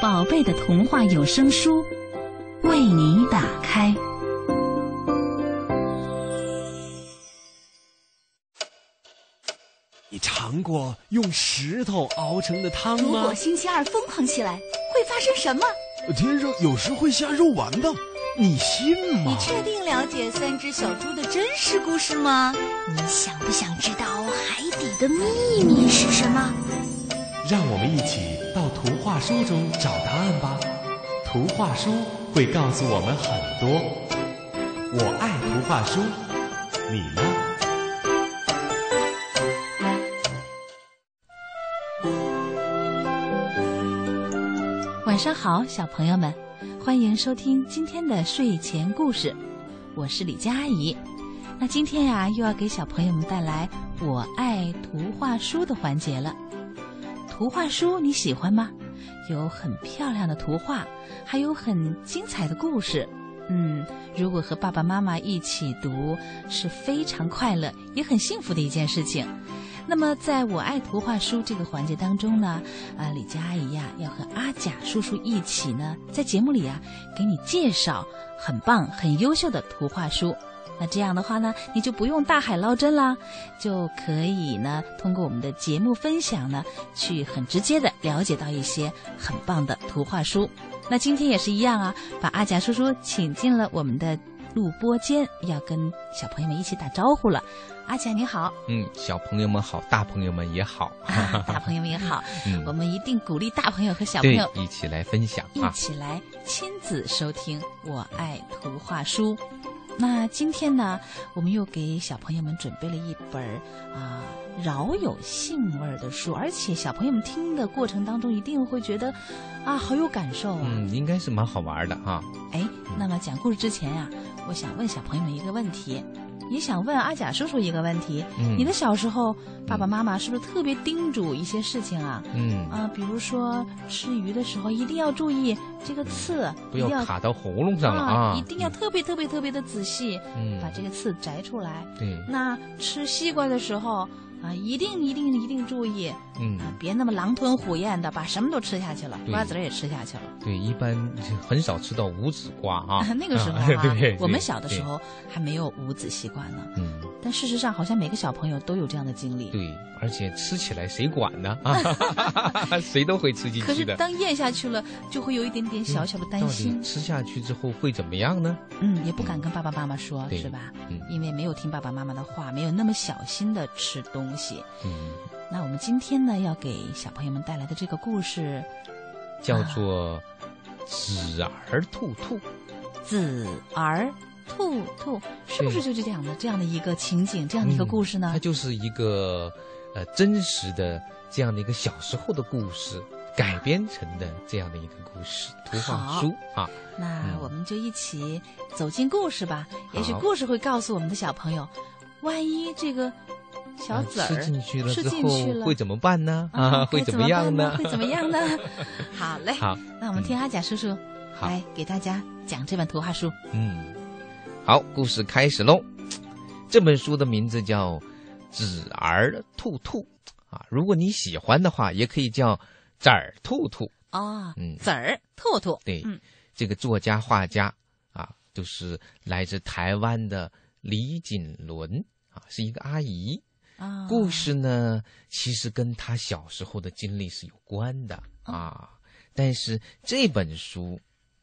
宝贝的童话有声书为你打开。你尝过用石头熬成的汤吗如果？星期二疯狂起来，会发生什么？天上有时会下肉丸的，你信吗你？确定了解三只小猪的真实故事吗？你想不想知道海底的秘密是什么？让我们一起到图画书中找答案吧。图画书会告诉我们很多。我爱图画书，你呢？晚上好，小朋友们，欢迎收听今天的睡前故事，我是李佳阿姨。那今天呀、又要给小朋友们带来“我爱图画书”的环节了。图画书你喜欢吗？有很漂亮的图画，还有很精彩的故事。嗯，如果和爸爸妈妈一起读，是非常快乐，也很幸福的一件事情。那么，在我爱图画书这个环节当中呢，啊，李佳阿姨呀，要和阿甲叔叔一起呢，在节目里啊，给你介绍很棒、很优秀的图画书。那这样的话呢，你就不用大海捞针啦，就可以呢，通过我们的节目分享呢，去很直接的了解到一些很棒的图画书。那今天也是一样啊，把阿甲叔叔请进了我们的录播间，要跟小朋友们一起打招呼了。阿甲你好，嗯，小朋友们好，大朋友们也好，啊，大朋友们也好，嗯我们一定鼓励大朋友和小朋友，一起来分享一啊。起来亲子收听《我爱图画书》。那今天呢，我们又给小朋友们准备了一本儿啊、饶有兴味的书，而且小朋友们听的过程当中一定会觉得啊，好有感受啊。嗯，应该是蛮好玩的哈。哎，那么讲故事之前呀、我想问小朋友们一个问题，也想问阿甲叔叔一个问题：嗯你的小时候，爸爸妈妈是不是特别叮嘱一些事情啊？嗯，啊，比如说吃鱼的时候一定要注意这个刺，不要卡到喉咙上了啊！一定要特别特别特别的仔细，嗯把这个刺摘出来。对，那吃西瓜的时候啊，一定一定一定注意嗯啊，别那么狼吞虎咽的把什么都吃下去了，瓜子儿也吃下去了。对，一般很少吃到无籽瓜啊。那个时候啊 啊对，我们小的时，候还没有无籽习惯呢。嗯，但事实上，好像每个小朋友都有这样的经历。对，而且吃起来谁管呢？啊，谁都会吃进去的。是当咽下去了，就会有一点点小小的担到心底。吃下去之后会怎么样呢？嗯，也不敢跟爸爸妈妈说，对是吧？嗯因为没有听爸爸妈妈的话，没有那么小心的吃东西。嗯，那我们今天呢，要给小朋友们带来的这个故事叫做子儿兔兔。《子儿兔兔》，是不是就是这样的这样的一个情景，这样的一个故事呢它？就是一个呃真实的这样的一个小时候的故事改编成的这样的一个故事图画书啊。那嗯我们就一起走进故事吧。也许故事会告诉我们的小朋友，万一这个小啊籽儿吃进去了吃之后会怎么办呢？啊，会怎怎么样呢？会怎么样呢？好嘞，好，那我们听阿甲叔叔好来给大家讲这本图画书。嗯，好，故事开始喽。这本书的名字叫《纸儿兔兔》啊，如果你喜欢的话，也可以叫纸儿兔兔。哦，嗯籽儿兔兔，对，嗯这个作家画家啊，就是来自台湾的李锦伦啊，是一个阿姨。啊，故事呢，其实跟他小时候的经历是有关的啊。但是这本书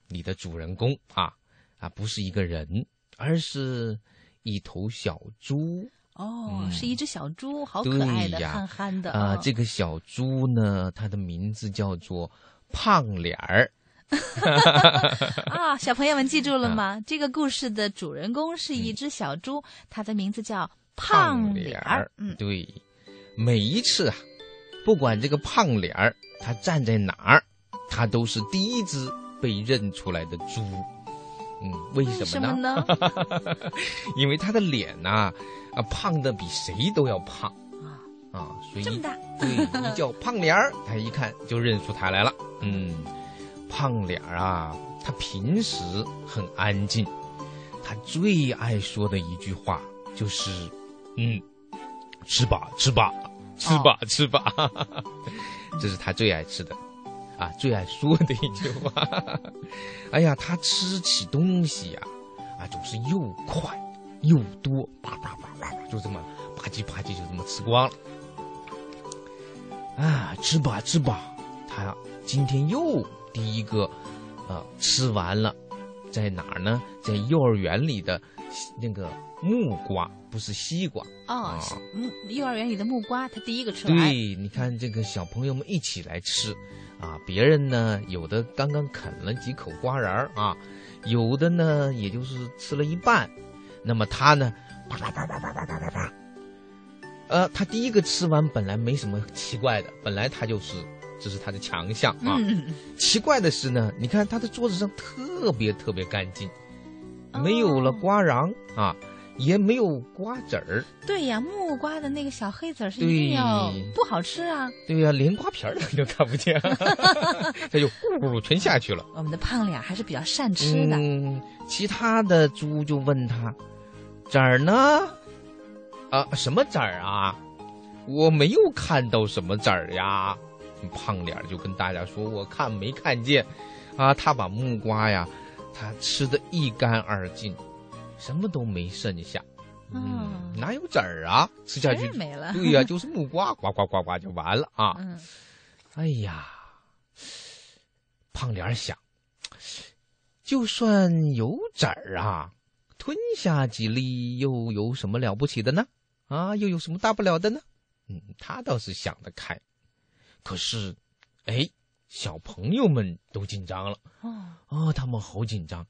里的主人公啊啊，不是一个人，而是一头小猪哦，嗯是一只小猪，好可爱的，呀憨憨的啊。哦这个小猪呢，它的名字叫做胖脸儿。啊，小朋友们记住了 啊吗？这个故事的主人公是一只小猪，它的名字叫胖脸儿。嗯，对，每一次啊，不管这个胖脸儿他站在哪儿，他都是第一只被认出来的猪。嗯，为什什么呢？呢？因为他的脸呐、啊，胖的比谁都要胖啊，所以这么大，对，一叫胖脸儿，他一看就认出他来了。嗯，胖脸儿啊，他平时很安静，他最爱说的一句话就是，嗯，吃吧，吃吧，吃吧，吃吧，这是他最爱吃的，啊，最爱说的一句话。哎呀，他吃起东西呀、啊，总是又快又多，叭叭叭叭叭，就这么吧唧吧唧就这么吃光了。啊，吃吧吃吧，他今天又第一个，呃，吃完了，在哪儿呢？在幼儿园里的那个木瓜，不是西瓜。哦啊，是木幼儿园里的木瓜，他第一个吃完。对，你看这个小朋友们一起来吃，啊，别人呢有的刚刚啃了几口瓜瓤儿啊，有的呢也就是吃了一半，那么他呢，啪啪啪啪啪啪啪啪啪，呃，他第一个吃完本来没什么奇怪的，本来他就是这是他的强项啊。嗯，奇怪的是呢，你看他的桌子上特别特别干净，哦没有了瓜瓤啊，也没有瓜籽儿。对呀，木瓜的那个小黑籽儿是对一定要不好吃啊。对呀、连瓜皮儿都 看不见，他就咕全下去了。我们的胖脸还是比较善吃的。嗯，其他的猪就问他：“籽儿呢？啊，什么籽儿啊？我没有看到什么籽儿呀。”胖脸就跟大家说：“我看没看见。”啊，他把木瓜呀，他吃的一干二净，什么都没剩下。嗯，嗯哪有籽儿啊？吃下去没了。对呀、就是木瓜，呱呱呱呱就完了啊。嗯，哎呀，胖脸儿想，就算有籽儿啊，吞下几粒又有什么了不起的呢？啊，又有什么大不了的呢？嗯，他倒是想得开。可是，哎，小朋友们都紧张了。哦，哦，他们好紧张。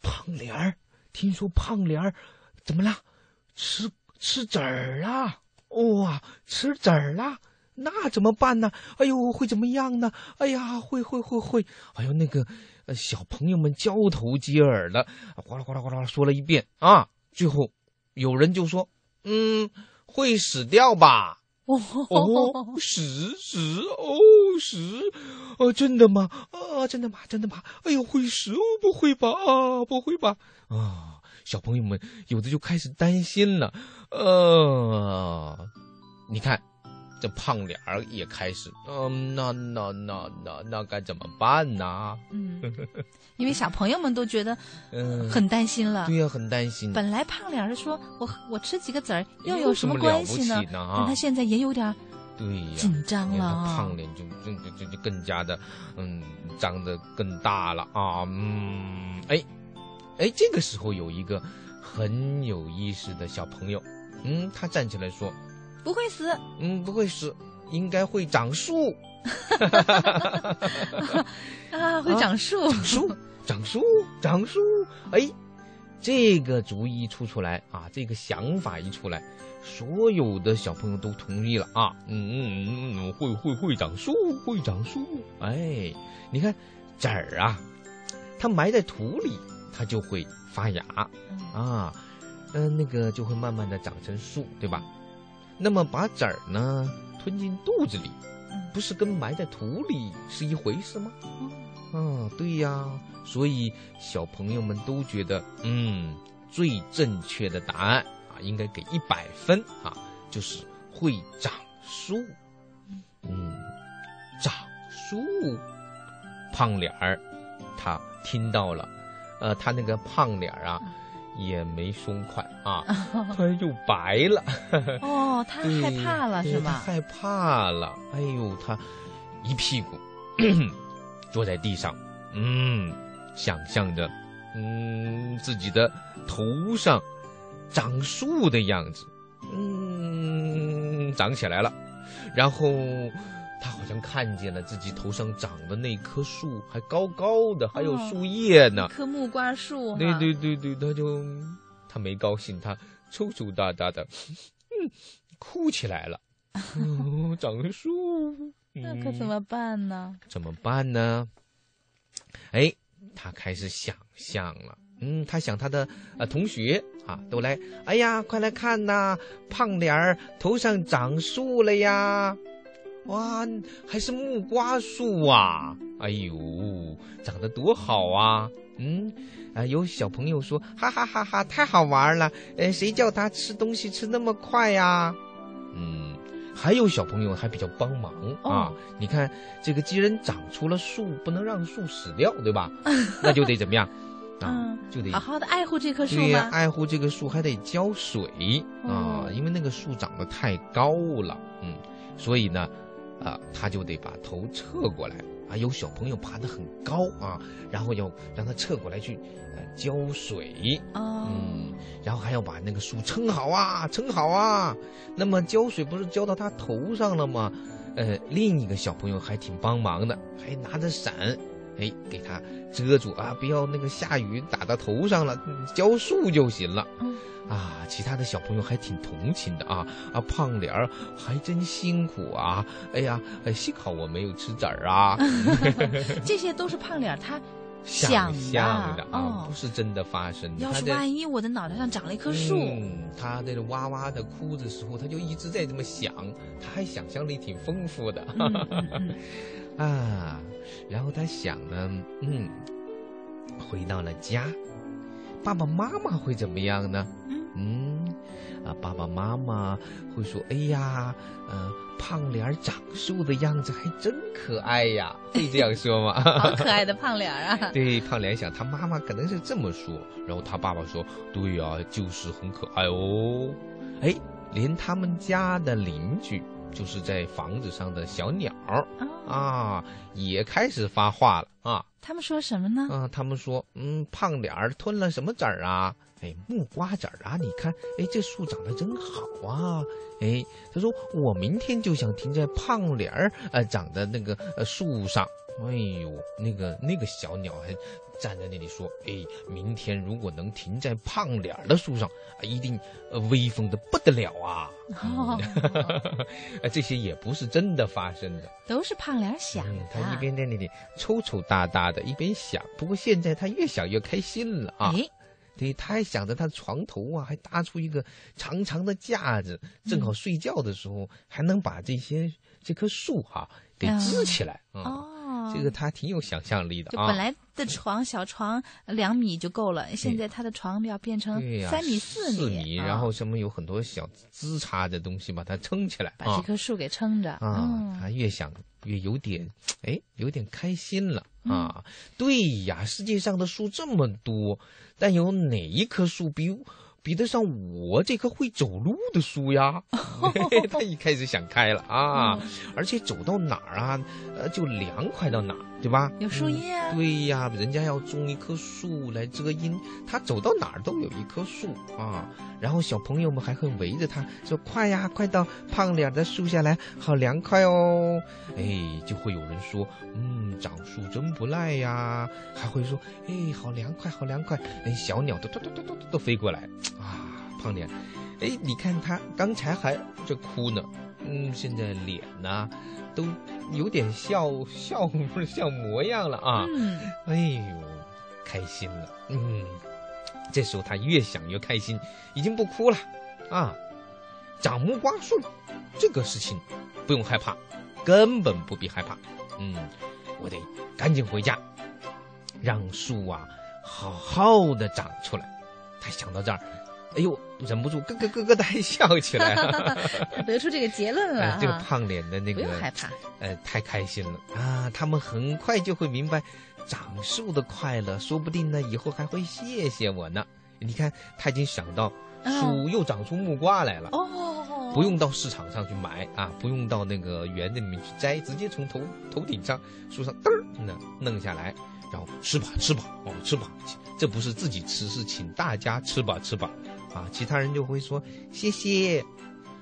胖莲儿，听说胖莲儿怎么啦？吃吃籽儿啦！哇，吃籽儿啦！那怎么办呢？哎呦，会怎么样呢？哎呀，会会会会！哎呦，那个呃，小朋友们交头接耳的，哗啦哗啦哗啦哗啦说了一遍啊。最后有人就说：“嗯，会死掉吧？” 哦，死死哦死，哦，真的吗？啊，真的吗？真的吗？哎呦，会死哦，不会吧？啊，不会吧？啊，小朋友们有的就开始担心了。呃，你看，这胖脸儿也开始，嗯、那那那那那该怎么办呢？嗯，因为小朋友们都觉得 嗯，很担心了。对呀、很担心。本来胖脸儿说我我吃几个籽儿又有什么关系呢？但他啊，现在也有点儿对呀、紧张了啊胖。脸就就就就就更加的，嗯，长得更大了啊，嗯，哎，哎，这个时候有一个很有意思的小朋友，嗯，他站起来说，不会死，嗯，不会死，应该会长树，啊，会长树。长树，长树，长树，哎，这个主意一出出来啊，这个想法一出来，所有的小朋友都同意了啊，嗯嗯嗯，会会会长树，会长树，哎，你看籽儿啊，它埋在土里，它就会发芽啊，嗯、那个就会慢慢的长成树，对吧？那么把籽儿呢吞进肚子里，不是跟埋在土里是一回事吗？嗯啊，对呀，所以小朋友们都觉得，嗯，最正确的答案啊，应该给一百分啊，就是会长树。嗯，长树，胖脸儿，他听到了，呃，他那个胖脸儿啊，也没松快啊，他就白了。哦，他 害怕了是吧？害怕了，哎呦，他一屁股 坐在地上，嗯，想象着，嗯，自己的头上长树的样子，嗯，长起来了，然后。他好像看见了自己头上长的那棵树，还高高的，还有哦树叶呢。一棵木瓜树，对对对对，他就他没高兴，他抽抽搭搭的，嗯，哭起来了。哦，长树，那可怎嗯么办呢？怎么办呢？哎，他开始想象了。嗯，他想他的呃同学啊都来，哎呀，快来看呐，胖脸儿头上长树了呀！哇，还是木瓜树啊！哎呦，长得多好啊！嗯，啊，有小朋友说，哈哈哈哈，太好玩了！呃，谁叫他吃东西吃那么快呀？嗯，还有小朋友还比较帮忙啊。你看，这个既然长出了树，不能让树死掉，对吧？那就得怎么样？啊，就得好好的爱护这棵树对呀，爱护这棵树还得浇水啊，因为那个树长得太高了，嗯，所以呢，啊，他就得把头侧过来啊。有小朋友爬得很高啊，然后要让他侧过来去呃浇水嗯，然后还要把那个树撑好啊，撑好啊。那么浇水不是浇到他头上了吗？呃，另一个小朋友还挺帮忙的，还拿着伞。哎，给它遮住啊！不要那个下雨打到头上了，浇树就行了。啊，其他的小朋友还挺同情的啊啊，胖脸儿还真辛苦啊！哎呀，幸好我没有吃籽儿啊。这些都是胖脸儿他想象的啊，不是真的发生的。要是万一我的脑袋上长了一棵树，他在这哇哇的哭的时候，他就一直在这么想，他还想象力挺丰富的。啊，然后他想呢，嗯，回到了家，爸爸妈妈会怎么样呢？嗯，啊，爸爸妈妈会说：“哎呀，呃，胖脸长瘦的样子还真可爱呀。”会这样说吗？好可爱的胖脸啊！对，胖脸想他妈妈可能是这么说，然后他爸爸说：“对呀，就是很可爱哦。”哎，连他们家的邻居。就是在房子上的小鸟啊，也开始发话了啊。他们说什么呢？啊，他们说，嗯，胖脸儿吞了什么籽儿啊？哎，木瓜籽儿啊！你看，哎，这树长得真好啊！哎，他说我明天就想停在胖脸儿呃长的那个呃树上。哎呦，那个那个小鸟还。站在那里说：“哎，明天如果能停在胖脸儿的树上，啊一定威风的不得了啊！”这些也不是真的发生的，都是胖脸想的。他一边在那里抽抽搭搭的，一边想。不过现在他越想越开心了啊！对，他还想着他床头啊，还搭出一个长长的架子，正好睡觉的时候还能把这些这棵树哈给支起来啊。这个他挺有想象力的啊！就本来的床小床两米就够了，现在他的床要变成三米四米，然后什么有很多小枝杈的东西把它撑起来，把这棵树给撑着啊！他越想越有点哎，有点开心了啊！对呀，世界上的树这么多，但有哪一棵树比？比得上我这棵会走路的树呀！他一开始想开了啊，而且走到哪儿啊，呃，就凉快到哪儿，对吧？有树叶啊。对呀，人家要种一棵树来遮阴，他走到哪儿都有一棵树啊。然后小朋友们还会围着他说：“快呀，快到胖脸的树下来，好凉快哦！”哎，就会有人说：“嗯，长树真不赖呀。”还会说：“哎，好凉快，好凉快！”哎，小鸟都都都都都都飞过来啊，胖脸，哎，你看他刚才还在哭呢，嗯，现在脸呢都有点笑笑笑模样了啊！哎呦，开心了，嗯。这时候他越想越开心，已经不哭了，啊，长木瓜树，这个事情不用害怕，根本不必害怕。嗯，我得赶紧回家，让树啊好好的长出来。他想到这儿，哎呦，忍不住咯咯咯咯的还 笑起来，得出这个结论了。这个胖脸的那个不用害怕，呃，太开心了啊！他们很快就会明白。长树的快乐，说不定呢，以后还会谢谢我呢。你看，他已经想到树又长出木瓜来了，哦，不用到市场上去买啊，不用到那个园子里面去摘，直接从头头顶上树上嘚儿那弄下来，然后吃吧吃吧哦吃吧，这不是自己吃，是请大家吃吧吃吧，啊，其他人就会说谢谢，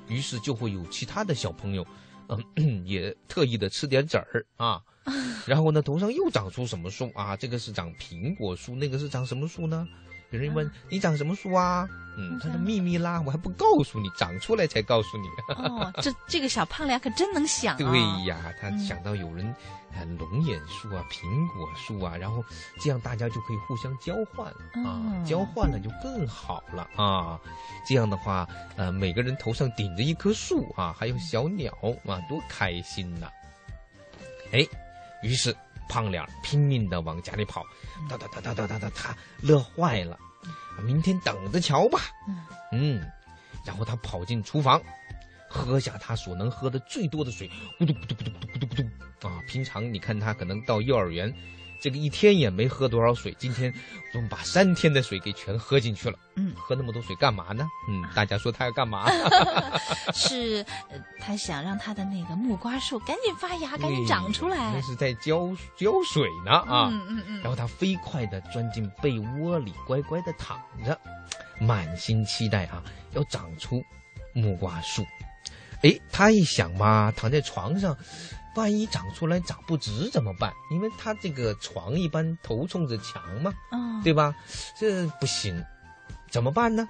于是就会有其他的小朋友，嗯，也特意的吃点籽儿啊。然后呢，头上又长出什么树啊？这个是长苹果树，那个是长什么树呢？有人问你长什么树啊？嗯，他说秘密啦，我还不告诉你，长出来才告诉你。哦，这这个小胖脸可真能想啊！对呀，他想到有人，啊，龙眼树啊，苹果树啊，然后这样大家就可以互相交换啊，交换了就更好了啊。这样的话，呃，每个人头上顶着一棵树啊，还有小鸟啊，多开心呐！哎，于是胖脸拼命的往家里跑，哒哒哒哒哒哒哒，他乐坏了。明天等着瞧吧。嗯，然后他跑进厨房，喝下他所能喝的最多的水，咕嘟咕嘟咕嘟咕嘟咕嘟啊！平常你看他可能到幼儿园，这个一天也没喝多少水，今天我们把三天的水给全喝进去了。嗯，喝那么多水干嘛呢？嗯，大家说他要干嘛？是，他想让他的那个木瓜树赶紧发芽，赶紧长出来。那是在浇浇水呢啊！嗯嗯嗯。然后他飞快的钻进被窝里，乖乖的躺着，满心期待啊，要长出木瓜树。哎，他一想嘛，躺在床上，万一长出来长不直怎么办？因为他这个床一般头冲着墙嘛，对吧？这不行。怎么办呢？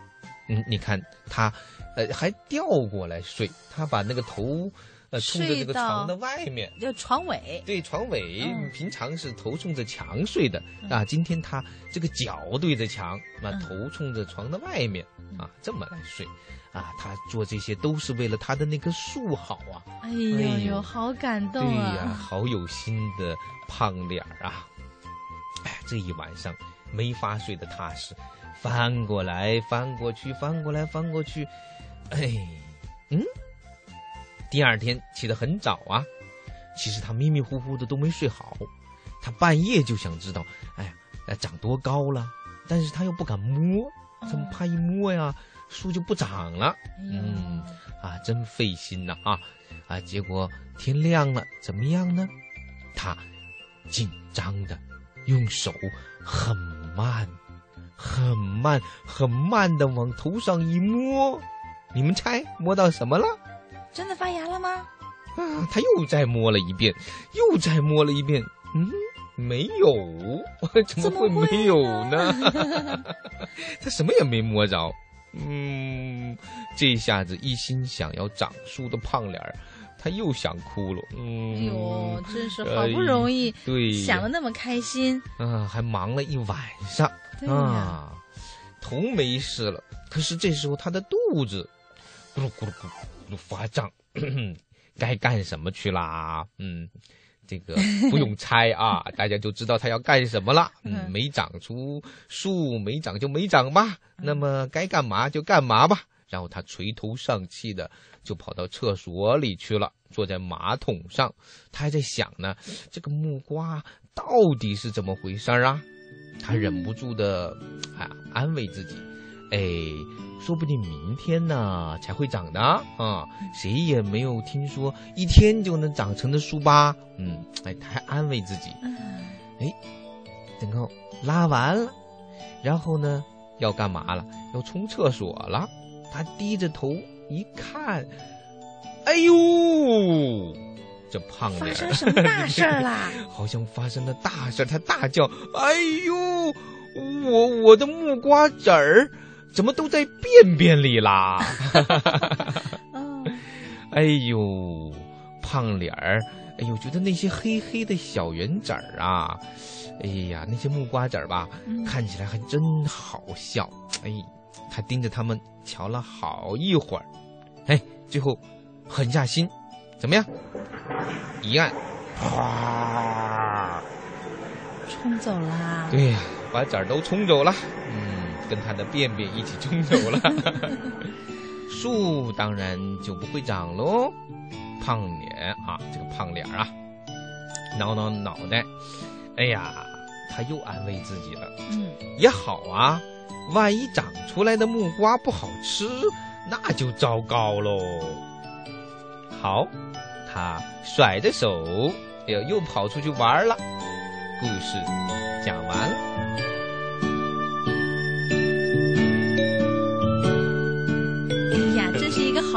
嗯，你看他，呃，还调过来睡。他把那个头，呃，冲着这个床的外面，就床尾。对，床尾。平常是头冲着墙睡的啊，今天他这个脚对着墙，那头冲着床的外面啊，这么来睡。啊，他做这些都是为了他的那棵树好啊。哎呦呦，好感动啊！对呀，好有心的胖脸儿啊。哎，这一晚上没法睡得踏实。翻过来，翻过去，翻过来，翻过去，哎，嗯，第二天起得很早啊。其实他迷迷糊糊的都没睡好，他半夜就想知道，哎呀，长多高了？但是他又不敢摸，怎么怕一摸呀，树就不长了？嗯，啊，真费心呐啊啊！结果天亮了，怎么样呢？他紧张的用手很慢。很慢，很慢的往头上一摸，你们猜摸到什么了？真的发芽了吗？啊，他又再摸了一遍，又再摸了一遍，嗯，没有，怎么会没有呢？他什么也没摸着，嗯，这下子一心想要长树的胖脸儿，他又想哭了。嗯，哟，真是好不容易，对，想的那么开心，啊，还忙了一晚上。啊，头没事了，可是这时候他的肚子咕噜咕噜咕噜发胀，该干什么去啦？嗯，这个不用猜啊，大家就知道他要干什么了。嗯，没长出树，没长就没长吧。那么该干嘛就干嘛吧。然后他垂头丧气的就跑到厕所里去了，坐在马桶上，他还在想呢，这个木瓜到底是怎么回事啊？他忍不住的啊安慰自己，哎，说不定明天呢才会长的啊，谁也没有听说一天就能长成的树吧？嗯，哎，他还安慰自己，哎，等到拉完了，然后呢要干嘛了？要冲厕所了。他低着头一看，哎呦！这胖脸发生什么大事儿啦？好像发生了大事他大叫：“哎呦，我我的木瓜籽儿怎么都在便便里啦？” 哎呦，胖脸儿，哎呦，觉得那些黑黑的小圆子儿啊，哎呀，那些木瓜子儿吧，看起来还真好笑。哎，他盯着他们瞧了好一会儿，哎，最后狠下心。怎么样？一按，哗，冲走啦。对呀，把籽儿都冲走了。嗯，跟他的便便一起冲走了。树当然就不会长喽。胖脸啊，这个胖脸啊，挠挠脑袋。哎呀，他又安慰自己了。嗯，也好啊，万一长出来的木瓜不好吃，那就糟糕喽。好，他甩着手，又又跑出去玩了。故事讲完了。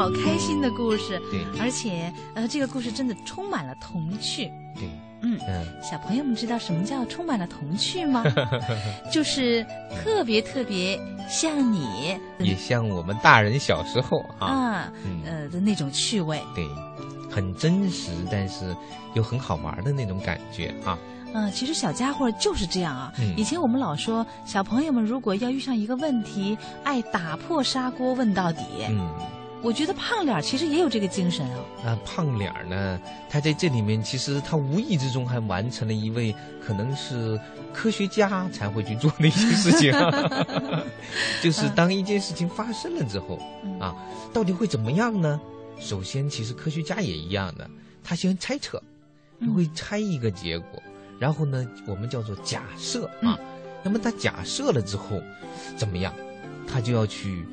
好开心的故事。对，而且呃，这个故事真的充满了童趣。对，嗯，嗯，小朋友们知道什么叫充满了童趣吗？就是特别特别像你也像我们大人小时候啊，啊，嗯，呃的那种趣味。对，很真实，但是又很好玩的那种感觉啊。嗯，其实小家伙就是这样啊。嗯以前我们老说，小朋友们如果要遇上一个问题，爱打破砂锅问到底。嗯，我觉得胖脸儿其实也有这个精神啊。那胖脸儿呢，他在这里面其实他无意之中还完成了一位可能是科学家才会去做的一些事情，就是当一件事情发生了之后嗯啊，到底会怎么样呢？首先，其实科学家也一样的，他先猜测，他会猜一个结果，然后呢，我们叫做假设嗯啊。那么他假设了之后，怎么样？他就要去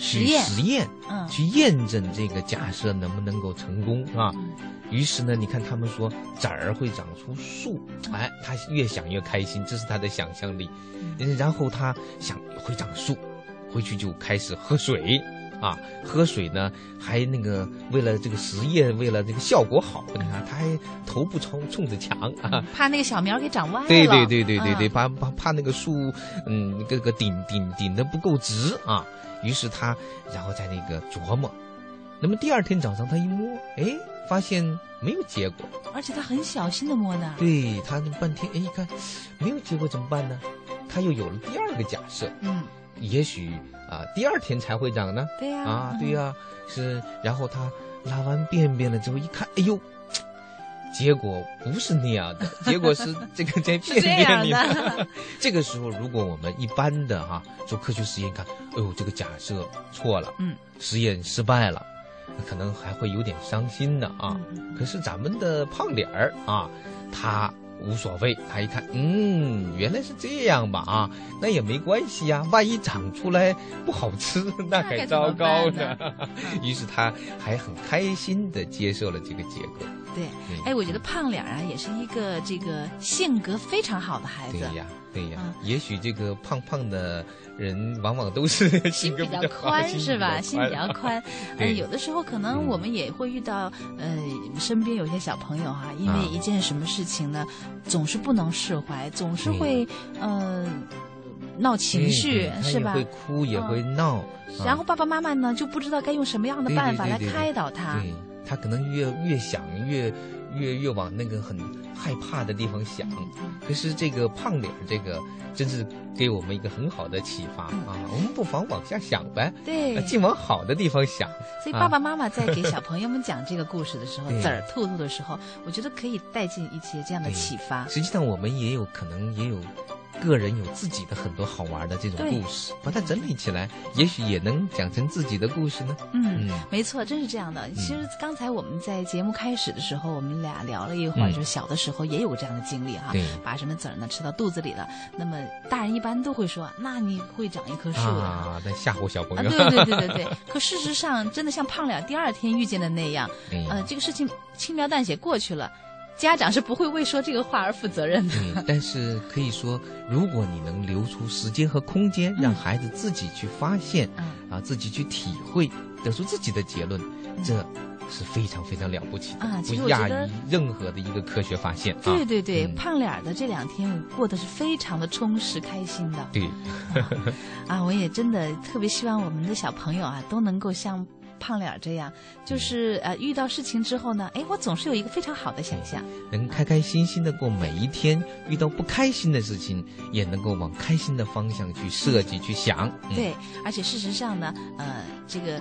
去实验嗯。去验证这个假设能不能够成功啊。嗯。于是呢，你看他们说崽儿会长出树，嗯。哎，他越想越开心，这是他的想象力。嗯然后他想会长树，回去就开始喝水，啊，喝水呢还那个为了这个实验，为了这个效果好，你看他还头部冲冲着墙啊。怕那个小苗给长歪了。对对对对对对，嗯怕怕怕那个树，嗯，这个顶顶顶的不够直啊。于是他，然后在那个琢磨。那么第二天早上他一摸，哎，发现没有结果。而且他很小心的摸呢。对他半天，哎，一看没有结果怎么办呢？他又有了第二个假设，嗯，也许啊，第二天才会长呢。对呀。啊，嗯对呀、是。然后他拉完便便了之后一看，哎呦，结果不是那样的，结果是这个在便便里的。这个时候，如果我们一般的哈、做科学实验看，哎呦，这个假设错了，嗯，实验失败了，可能还会有点伤心的啊。可是咱们的胖脸儿啊，他无所谓，他一看，嗯，原来是这样吧啊，那也没关系呀、万一长出来不好吃，那可糟糕呢。于是他还很开心的接受了这个结果。对，嗯哎，我觉得胖脸啊，也是一个这个性格非常好的孩子。对呀，对呀，嗯也许这个胖胖的人往往都是心比较宽是吧？心比较宽，呃，有的时候可能嗯我们也会遇到，呃，身边有些小朋友哈、因啊为一件什么事情呢，总是不能释怀，总是对会，呃，闹情绪是吧会？哭，也嗯会闹，然后爸爸妈妈呢就不知道该用什么样的办法来开导他。对他可能越越想越越越往那个很害怕的地方想。可是这个胖脸儿这个真是给我们一个很好的启发啊！我们不妨往下想呗，对啊，尽往好的地方想。所以爸爸妈妈在给小朋友们讲这个故事的时候，对籽儿兔兔的时候，我觉得可以带进一些这样的启发。实际上，我们也有可能也有个人有自己的很多好玩的这种故事，把它整理起来，也许也能讲成自己的故事呢。嗯，嗯没错，真是这样的。其实刚才我们在节目开始的时候，我们俩聊了一会儿，嗯就是小的时候也有过这样的经历哈对，把什么籽儿呢吃到肚子里了。那么大人一般都会说，那你会长一棵树的。啊，在吓唬小朋啊，友。对对对对对，可事实上，真的像胖脸第二天遇见的那样，嗯呃，这个事情轻描淡写过去了，家长是不会为说这个话而负责任的。嗯，但是可以说，如果你能留出时间和空间，让孩子自己去发现，嗯啊，自己去体会，得出自己的结论，这是非常非常了不起的，啊其实不亚我觉得于任何的一个科学发现。啊对对对，嗯胖脸儿的这两天我过得是非常的充实开心的。对，啊，我也真的特别希望我们的小朋友啊都能够像胖脸这样，就是呃遇到事情之后呢，哎，我总是有一个非常好的想象。能开开心心的过每一天，遇到不开心的事情，也能够往开心的方向去设计、去想。对，而且事实上呢，呃，这个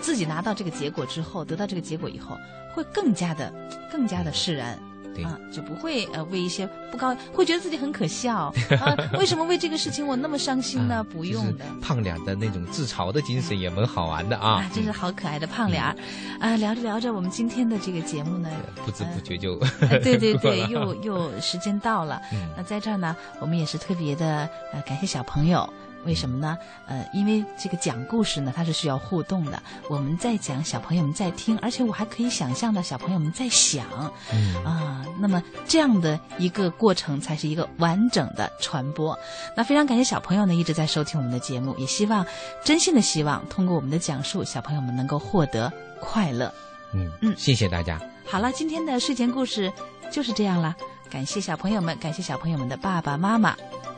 自己拿到这个结果之后，得到这个结果以后，会更加的、更加的释然。对啊，就不会呃为一些不高，会觉得自己很可笑啊。为什么为这个事情我那么伤心呢？啊不用的。胖脸的那种自嘲的精神也蛮好玩的啊。啊，真是好可爱的胖脸儿，啊，聊着聊着，我们今天的这个节目呢，嗯不知不觉就、呃对对对，又又时间到了。嗯那在这儿呢，我们也是特别的呃感谢小朋友。为什么呢？呃，因为这个讲故事呢，它是需要互动的。我们在讲，小朋友们在听，而且我还可以想象到小朋友们在想嗯啊。那么这样的一个过程，才是一个完整的传播。那非常感谢小朋友呢一直在收听我们的节目，也希望真心的希望通过我们的讲述，小朋友们能够获得快乐。嗯嗯谢谢大家。好了，今天的睡前故事就是这样啦。感谢小朋友们，感谢小朋友们的爸爸妈妈。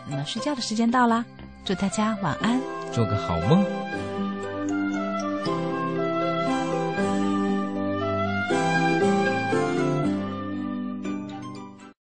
那么睡觉的时间到啦，祝大家晚安。做个好梦。